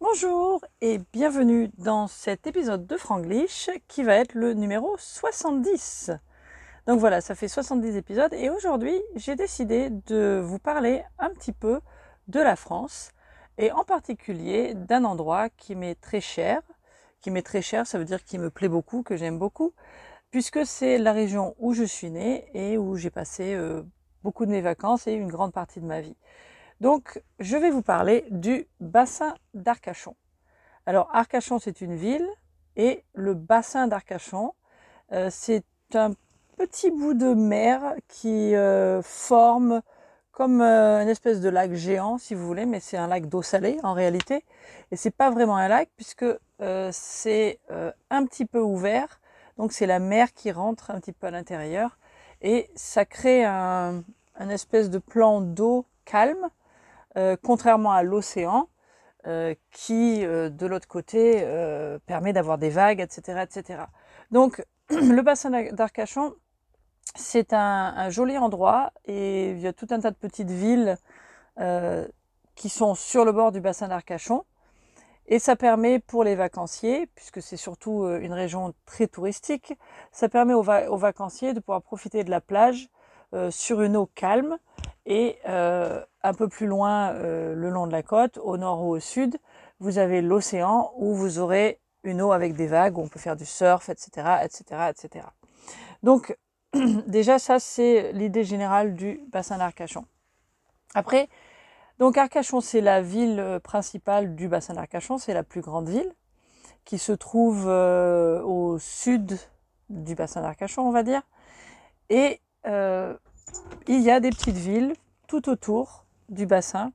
Bonjour et bienvenue dans cet épisode de Franglish qui va être le numéro 70. Donc voilà, ça fait 70 épisodes et aujourd'hui j'ai décidé de vous parler un petit peu de la France et en particulier d'un endroit qui m'est très cher. Qui m'est très cher, ça veut dire qu'il me plaît beaucoup, que j'aime beaucoup, puisque c'est la région où je suis née et où j'ai passé euh, beaucoup de mes vacances et une grande partie de ma vie. Donc, je vais vous parler du bassin d'Arcachon. Alors, Arcachon, c'est une ville et le bassin d'Arcachon, euh, c'est un petit bout de mer qui euh, forme comme euh, une espèce de lac géant, si vous voulez, mais c'est un lac d'eau salée en réalité. Et c'est pas vraiment un lac puisque c'est un petit peu ouvert. Donc, c'est la mer qui rentre un petit peu à l'intérieur et ça crée un, un espèce de plan d'eau calme euh, contrairement à l'océan, euh, qui euh, de l'autre côté permet d'avoir des vagues, etc., etc. Donc le bassin d'Arcachon, c'est un, joli endroit et il y a tout un tas de petites villes qui sont sur le bord du bassin d'Arcachon. Et ça permet pour les vacanciers, puisque c'est surtout une région très touristique, ça permet aux, vacanciers de pouvoir profiter de la plage sur une eau calme et euh, un peu plus loin, euh, le long de la côte, au nord ou au sud, vous avez l'océan où vous aurez une eau avec des vagues, où on peut faire du surf, etc., etc., etc. Donc, déjà, ça, c'est l'idée générale du bassin d'Arcachon. Après, donc Arcachon, c'est la ville euh, principale du bassin d'Arcachon, c'est la plus grande ville qui se trouve au sud du bassin d'Arcachon, on va dire. Et il y a des petites villes tout autour du bassin.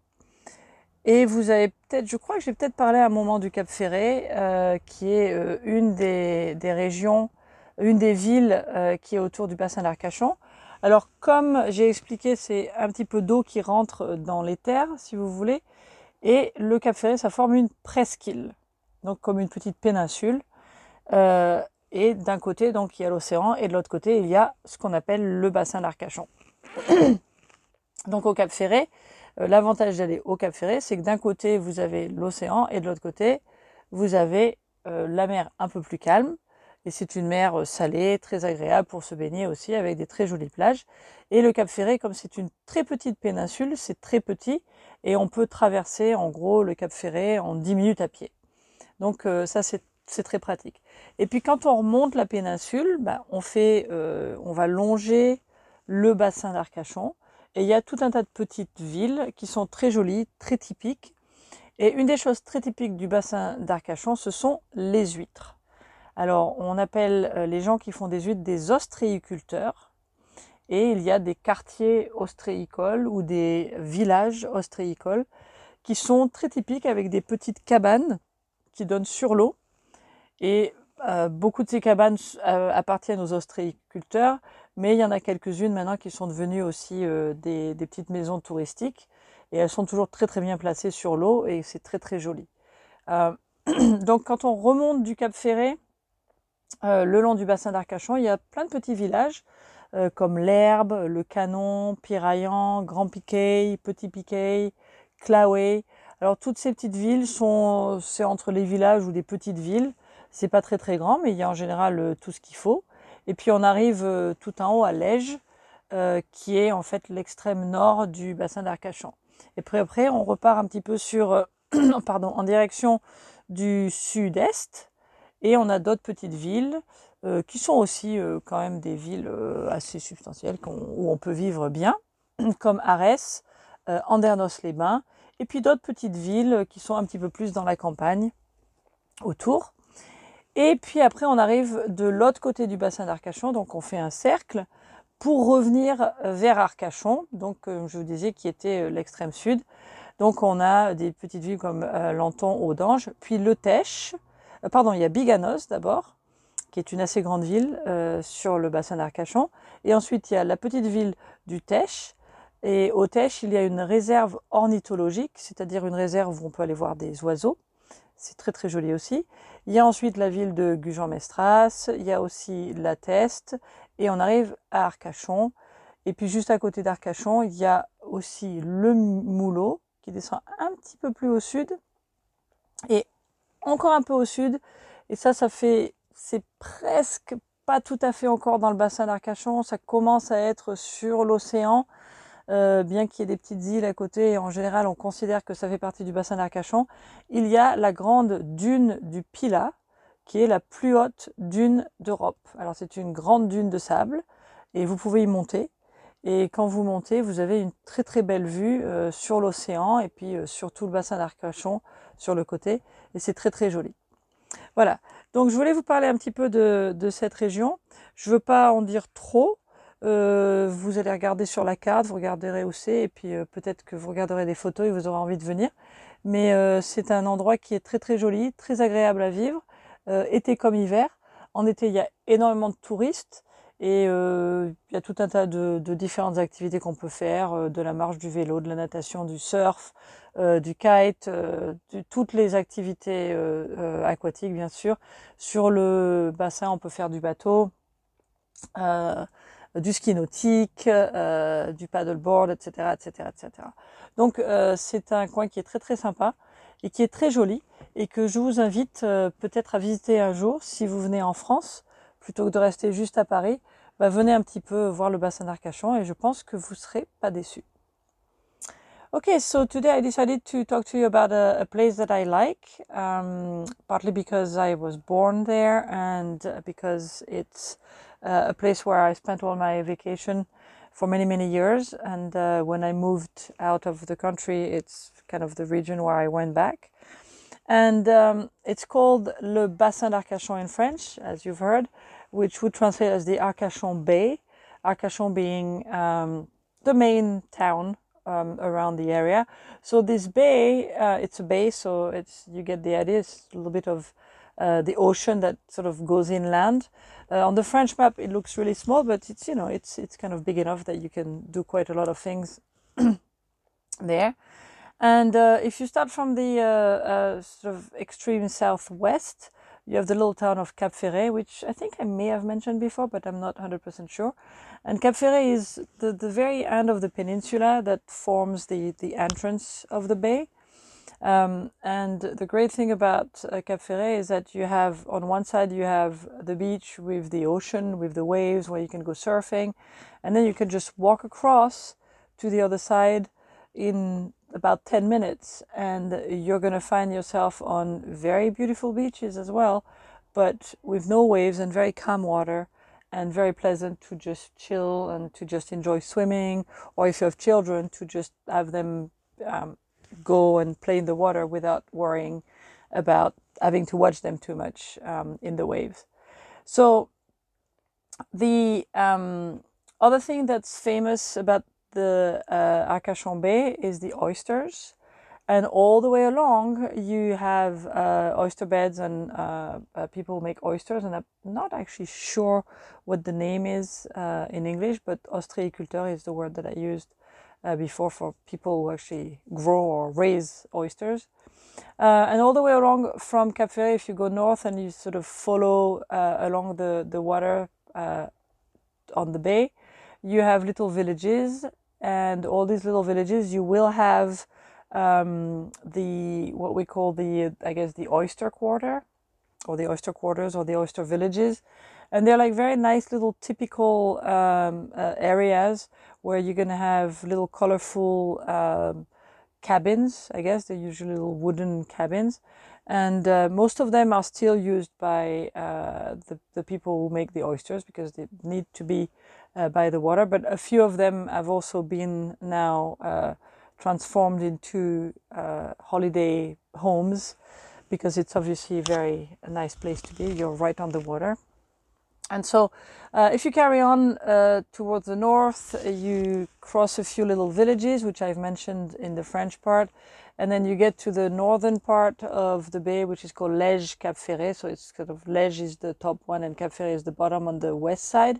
Et vous avez peut-être, je crois que j'ai peut-être parlé à un moment du Cap Ferré, euh, qui est euh, une des, régions, une des villes euh, qui est autour du bassin d'Arcachon. Alors comme j'ai expliqué, c'est un petit peu d'eau qui rentre dans les terres, si vous voulez. Et le Cap Ferré, ça forme une presqu'île, donc comme une petite péninsule. et d'un côté, donc il y a l'océan, et de l'autre côté, il y a ce qu'on appelle le bassin d'Arcachon. Donc au Cap Ferré, euh, l'avantage d'aller au Cap Ferré, c'est que d'un côté, vous avez l'océan et de l'autre côté, vous avez euh, la mer un peu plus calme. Et c'est une mer euh, salée, très agréable pour se baigner aussi, avec des très jolies plages. Et le Cap Ferré, comme c'est une très petite péninsule, c'est très petit, et on peut traverser en gros le Cap Ferré en 10 minutes à pied. Donc ça, c'est très pratique. Et puis quand on remonte la péninsule, bah, on fait, on va longer le bassin d'Arcachon. Et il y a tout un tas de petites villes qui sont très jolies, très typiques. Et une des choses très typiques du bassin d'Arcachon, ce sont les huîtres. Alors, on appelle euh, les gens qui font des huîtres des ostréiculteurs. Et il y a des quartiers ostréicoles ou des villages ostréicoles qui sont très typiques avec des petites cabanes qui donnent sur l'eau. Et euh, beaucoup de ces cabanes euh, appartiennent aux ostréiculteurs, mais il y en a quelques-unes maintenant qui sont devenues aussi euh, des, petites maisons touristiques et elles sont toujours très très bien placées sur l'eau et c'est très très joli. Euh, donc quand on remonte du Cap Ferré, euh, le long du bassin d'Arcachon, il y a plein de petits villages comme l'Herbe, le Canon, Piraillan, Grand Piquet, Petit Piquet, Claoué. Alors toutes ces petites villes sont, c'est entre les villages ou des petites villes. C'est pas très très grand, mais il y a en général tout ce qu'il faut. Et puis on arrive euh, tout en haut à Lège, euh, qui est en fait l'extrême nord du bassin d'Arcachon. Et puis après, on repart un petit peu sur, euh, pardon, en direction du sud-est, et on a d'autres petites villes qui sont aussi quand même des villes assez substantielles où on peut vivre bien, comme Arès, Andernos-les-Bains, et puis d'autres petites villes qui sont un petit peu plus dans la campagne autour. Et puis après, on arrive de l'autre côté du bassin d'Arcachon, donc on fait un cercle pour revenir vers Arcachon, donc comme je vous disais, qui était euh, l'extrême sud. Donc on a des petites villes comme euh, Lanton, Audange, puis Le Tèche, euh, pardon, il y a Biganos d'abord, qui est une assez grande ville sur le bassin d'Arcachon. Et ensuite, il y a la petite ville du Tèche. Et au Tèche, il y a une réserve ornithologique, c'est-à-dire une réserve où on peut aller voir des oiseaux. C'est très très joli aussi. Il y a ensuite la ville de Gujan-Mestras, il y a aussi la Teste, et on arrive à Arcachon. Et puis juste à côté d'Arcachon, il y a aussi le Moulot, qui descend un petit peu plus au sud. Et encore un peu au sud, et ça, ça fait, c'est presque pas tout à fait encore dans le bassin d'Arcachon, ça commence à être sur l'océan, euh, bien qu'il y ait des petites îles à côté, en général on considère que ça fait partie du bassin d'Arcachon, il y a la grande dune du Pila, qui est la plus haute dune d'Europe. Alors c'est une grande dune de sable, et vous pouvez y monter. Et quand vous montez, vous avez une très très belle vue euh, sur l'océan et puis euh, sur tout le bassin d'Arcachon sur le côté. Et c'est très très joli. Voilà. Donc je voulais vous parler un petit peu de, de cette région. Je veux pas en dire trop. Euh, vous allez regarder sur la carte, vous regarderez où c'est, et puis euh, peut-être que vous regarderez des photos et vous aurez envie de venir. Mais euh, c'est un endroit qui est très très joli, très agréable à vivre, été comme hiver. En été, il y a énormément de touristes et il y a tout un tas de, de différentes activités qu'on peut faire, de la marche, du vélo, de la natation, du surf, du kite, toutes les activités aquatiques bien sûr. Sur le bassin, on peut faire du bateau. Euh, du ski nautique, euh, du paddleboard, etc., etc., etc. Donc euh, c'est un coin qui est très très sympa et qui est très joli et que je vous invite peut-être à visiter un jour si vous venez en France plutôt que de rester juste à Paris. Bah, venez un petit peu voir le bassin d'Arcachon et je pense que vous serez pas déçus. Okay, so today I decided to talk to you about a, a place that I like, um, partly because I was born there and because it's uh, a place where I spent all my vacation for many, many years. And uh, when I moved out of the country, it's kind of the region where I went back. And um, it's called Le Bassin d'Arcachon in French, as you've heard, which would translate as the Arcachon Bay. Arcachon being um, the main town um, around the area. So this bay, uh, it's a bay, so it's you get the idea. It's a little bit of uh, the ocean that sort of goes inland. Uh, on the French map, it looks really small, but it's you know it's it's kind of big enough that you can do quite a lot of things there. And uh, if you start from the uh, uh, sort of extreme southwest, you have the little town of Cap Ferret, which I think I may have mentioned before, but I'm not 100% sure. And Cap Ferret is the, the very end of the peninsula that forms the, the entrance of the bay. Um, and the great thing about uh, Cap Ferret is that you have on one side you have the beach with the ocean with the waves where you can go surfing, and then you can just walk across to the other side in about 10 minutes and you're going to find yourself on very beautiful beaches as well but with no waves and very calm water and very pleasant to just chill and to just enjoy swimming or if you have children to just have them um, go and play in the water without worrying about having to watch them too much um, in the waves. So the um, other thing that's famous about the uh, Arcachon Bay is the oysters. And all the way along, you have uh, oyster beds and uh, uh people make oysters. And I'm not actually sure what the name is uh, in English, but ostréiculteur is the word that I used uh, before for people who actually grow or raise oysters. Uh, and all the way along from Cap Ferret, if you go north and you sort of follow uh, along the, the water uh, on the bay, you have little villages. And all these little villages, you will have um, the what we call the, I guess, the oyster quarter, or the oyster quarters, or the oyster villages and they're like very nice little typical um, uh, areas where you're gonna have little colorful um, cabins. I guess they're usually little wooden cabins, and uh, most of them are still used by uh, the the people who make the oysters because they need to be uh, by the water. But a few of them have also been now uh, transformed into uh, holiday homes because it's obviously a very nice place to be. You're right on the water. And so, uh, if you carry on uh, towards the north, you cross a few little villages, which I've mentioned in the French part, and then you get to the northern part of the bay, which is called Lège Cap Ferret. So it's kind of Lège is the top one, and Cap Ferret is the bottom on the west side.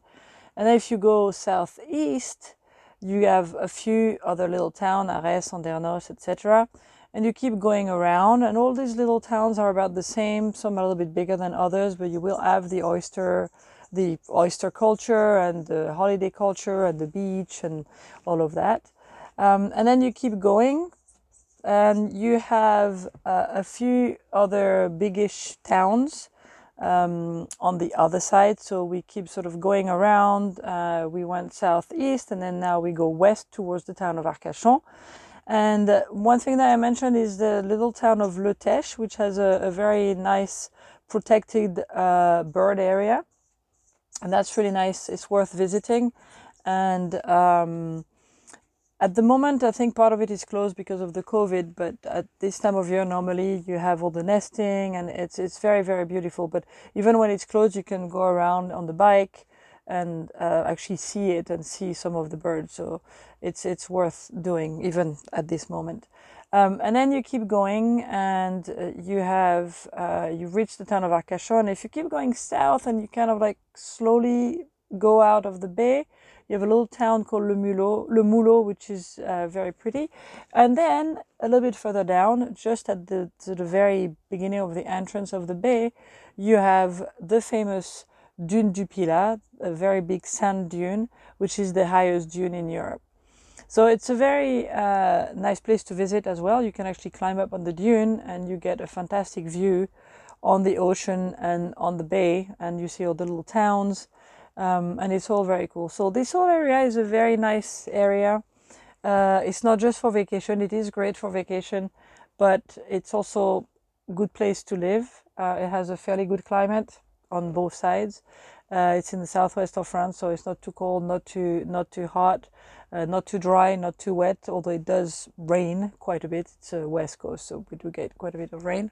And then if you go southeast, you have a few other little towns, Arès, Andernos, etc. And you keep going around, and all these little towns are about the same. Some are a little bit bigger than others, but you will have the oyster the oyster culture and the holiday culture and the beach and all of that. Um, and then you keep going and you have uh, a few other biggish towns um, on the other side. So we keep sort of going around. Uh, we went southeast and then now we go west towards the town of Arcachon. And uh, one thing that I mentioned is the little town of Le Teche, which has a, a very nice protected uh, bird area. And that's really nice. It's worth visiting. And um, at the moment, I think part of it is closed because of the COVID, but at this time of year, normally you have all the nesting and it's, it's very, very beautiful. But even when it's closed, you can go around on the bike and uh, actually see it and see some of the birds. So it's, it's worth doing even at this moment. Um, and then you keep going and uh, you have, uh, you reach the town of Arcachon. If you keep going south and you kind of like slowly go out of the bay, you have a little town called Le Mulot, Le Mulot, which is uh, very pretty. And then a little bit further down, just at the, the very beginning of the entrance of the bay, you have the famous Dune du Pilat, a very big sand dune, which is the highest dune in Europe. So it's a very uh, nice place to visit as well. You can actually climb up on the dune and you get a fantastic view on the ocean and on the bay, and you see all the little towns um, and it's all very cool. So this whole area is a very nice area. Uh, it's not just for vacation; it is great for vacation, but it's also a good place to live. Uh, it has a fairly good climate on both sides. Uh, it's in the southwest of France, so it's not too cold, not too not too hot, uh, not too dry, not too wet. Although it does rain quite a bit. It's a west coast, so we do get quite a bit of rain.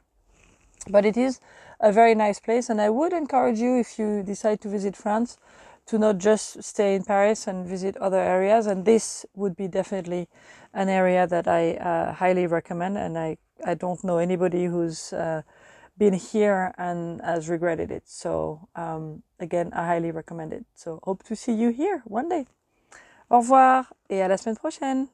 But it is a very nice place, and I would encourage you if you decide to visit France to not just stay in Paris and visit other areas. And this would be definitely an area that I uh, highly recommend. And I, I don't know anybody who's uh, been here and has regretted it. So um, again, I highly recommend it. So hope to see you here one day. Au revoir et à la semaine prochaine.